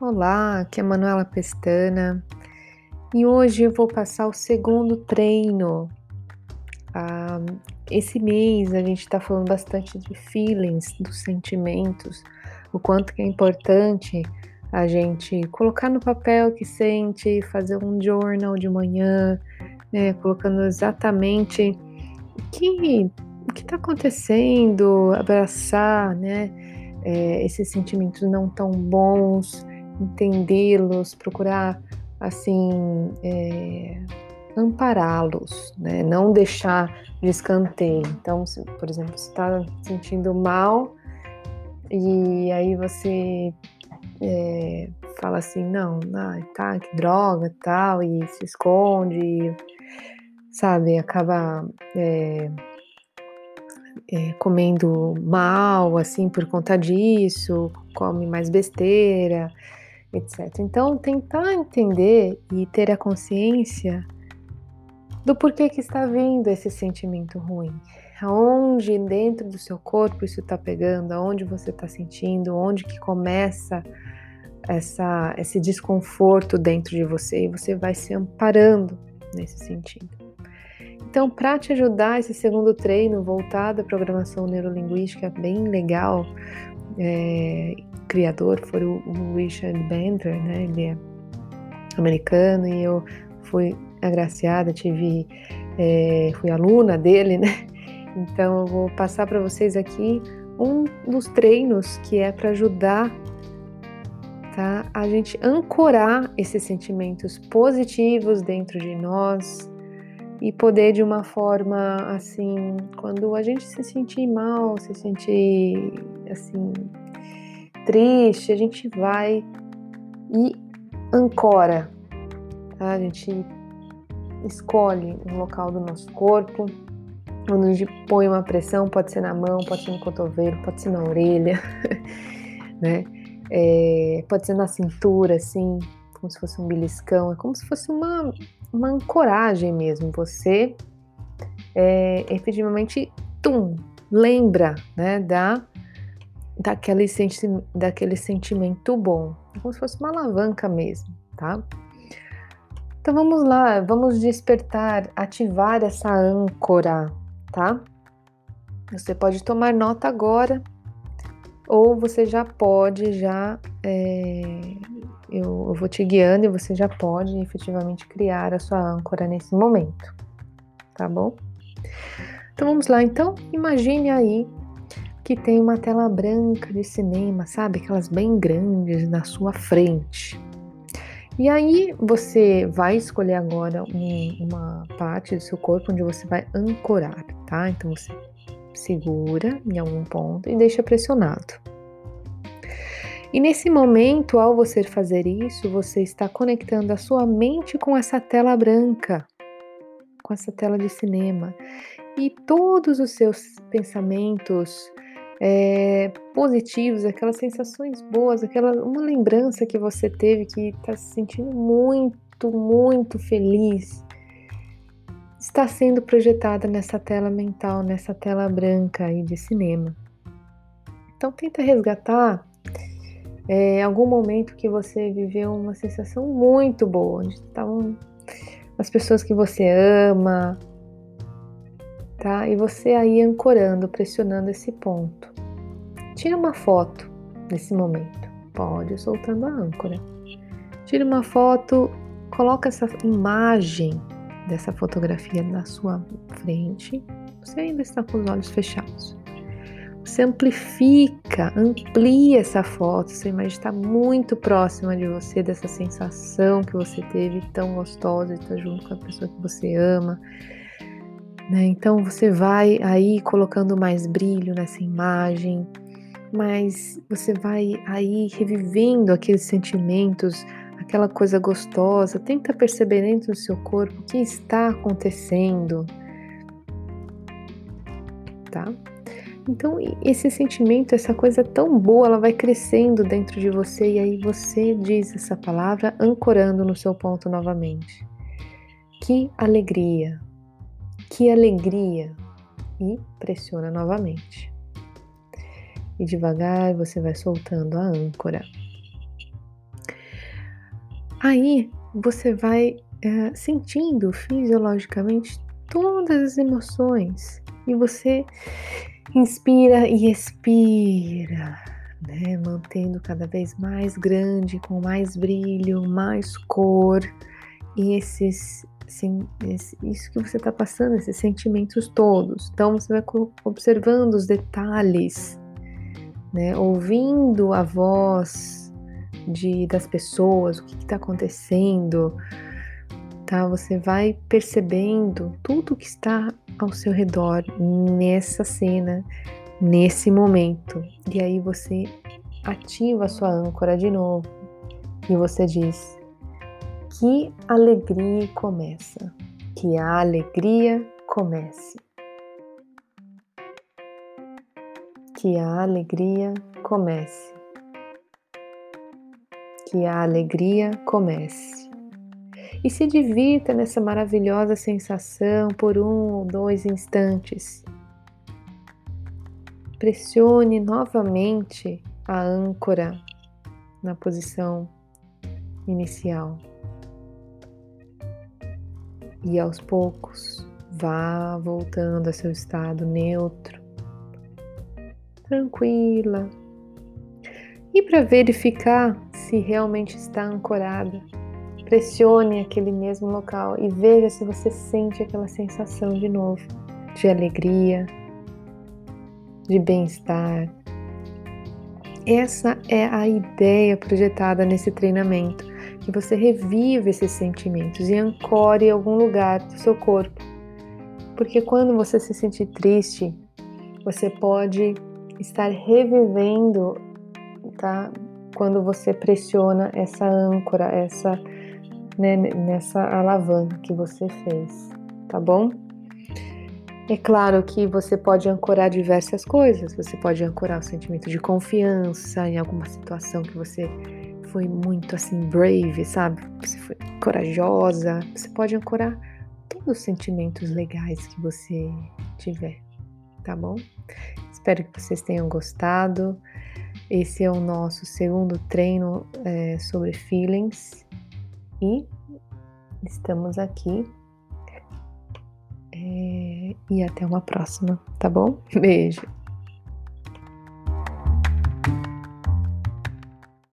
Olá, aqui é Manuela Pestana e hoje eu vou passar o segundo treino. Ah, esse mês a gente está falando bastante de feelings, dos sentimentos, o quanto que é importante a gente colocar no papel o que sente, fazer um journal de manhã, né, colocando exatamente o que o que está acontecendo, abraçar, né, é, esses sentimentos não tão bons entendê-los, procurar assim é, ampará-los, né? não deixar de escanteio. Então, se, por exemplo, você está sentindo mal e aí você é, fala assim, não, tá, que droga, tal, e se esconde, sabe, acaba é, é, comendo mal, assim, por conta disso, come mais besteira, etc. Então, tentar entender e ter a consciência do porquê que está vindo esse sentimento ruim. Aonde dentro do seu corpo isso está pegando, aonde você está sentindo, onde que começa essa, esse desconforto dentro de você e você vai se amparando nesse sentido. Então, para te ajudar, esse segundo treino voltado à programação neurolinguística, bem legal, é, criador foi o, o Richard Bandler, né? Ele é americano e eu fui agraciada, tive, é, fui aluna dele, né? Então eu vou passar para vocês aqui um dos treinos que é para ajudar tá? a gente ancorar esses sentimentos positivos dentro de nós e poder de uma forma assim, quando a gente se sentir mal, se sentir assim triste, a gente vai e ancora. Tá? A gente escolhe um local do nosso corpo, onde a gente põe uma pressão, pode ser na mão, pode ser no cotovelo, pode ser na orelha, né? É, pode ser na cintura, assim, como se fosse um beliscão, é como se fosse uma, uma ancoragem mesmo. Você é, efetivamente, tum, lembra, né, da daquele, senti daquele sentimento bom. Como se fosse uma alavanca mesmo, tá? Então vamos lá, vamos despertar, ativar essa âncora, tá? Você pode tomar nota agora, ou você já pode, já é, eu, eu vou te guiando e você já pode efetivamente criar a sua âncora nesse momento, tá bom? Então vamos lá, então imagine aí que tem uma tela branca de cinema, sabe? Aquelas bem grandes na sua frente. E aí você vai escolher agora um, uma parte do seu corpo onde você vai ancorar, tá? Então você segura em algum ponto e deixa pressionado. E nesse momento, ao você fazer isso, você está conectando a sua mente com essa tela branca, com essa tela de cinema. E todos os seus pensamentos, é, positivos, aquelas sensações boas, aquela uma lembrança que você teve que está se sentindo muito, muito feliz, está sendo projetada nessa tela mental, nessa tela branca aí de cinema. Então tenta resgatar é, algum momento que você viveu uma sensação muito boa, onde estavam as pessoas que você ama, tá? E você aí ancorando, pressionando esse ponto. Tira uma foto nesse momento. Pode soltando a âncora. Tira uma foto, coloca essa imagem dessa fotografia na sua frente. Você ainda está com os olhos fechados. Você amplifica, amplia essa foto. Sua imagem está muito próxima de você, dessa sensação que você teve tão gostosa de estar junto com a pessoa que você ama. Né? Então você vai aí colocando mais brilho nessa imagem, mas você vai aí revivendo aqueles sentimentos, aquela coisa gostosa. Tenta perceber dentro do seu corpo o que está acontecendo, tá? Então, esse sentimento, essa coisa tão boa, ela vai crescendo dentro de você e aí você diz essa palavra ancorando no seu ponto novamente. Que alegria, que alegria! E pressiona novamente. E devagar você vai soltando a âncora. Aí você vai é, sentindo fisiologicamente todas as emoções e você inspira e expira, né? Mantendo cada vez mais grande, com mais brilho, mais cor e esses Assim, isso que você está passando, esses sentimentos todos. Então você vai observando os detalhes, né? ouvindo a voz de, das pessoas, o que está acontecendo, tá? Você vai percebendo tudo que está ao seu redor nessa cena, nesse momento. E aí você ativa a sua âncora de novo e você diz: que alegria começa, que a alegria comece. Que a alegria comece. Que a alegria comece. E se divirta nessa maravilhosa sensação por um ou dois instantes. Pressione novamente a âncora na posição inicial e aos poucos vá voltando a seu estado neutro, tranquila. E para verificar se realmente está ancorada, pressione aquele mesmo local e veja se você sente aquela sensação de novo de alegria, de bem-estar. Essa é a ideia projetada nesse treinamento que você revive esses sentimentos e ancore em algum lugar do seu corpo. Porque quando você se sentir triste, você pode estar revivendo, tá? Quando você pressiona essa âncora, essa né, nessa alavanca que você fez, tá bom? É claro que você pode ancorar diversas coisas. Você pode ancorar o sentimento de confiança em alguma situação que você foi muito assim brave, sabe? Você foi corajosa. Você pode ancorar todos os sentimentos legais que você tiver, tá bom? Espero que vocês tenham gostado. Esse é o nosso segundo treino é, sobre feelings e estamos aqui. É, e até uma próxima, tá bom? Beijo!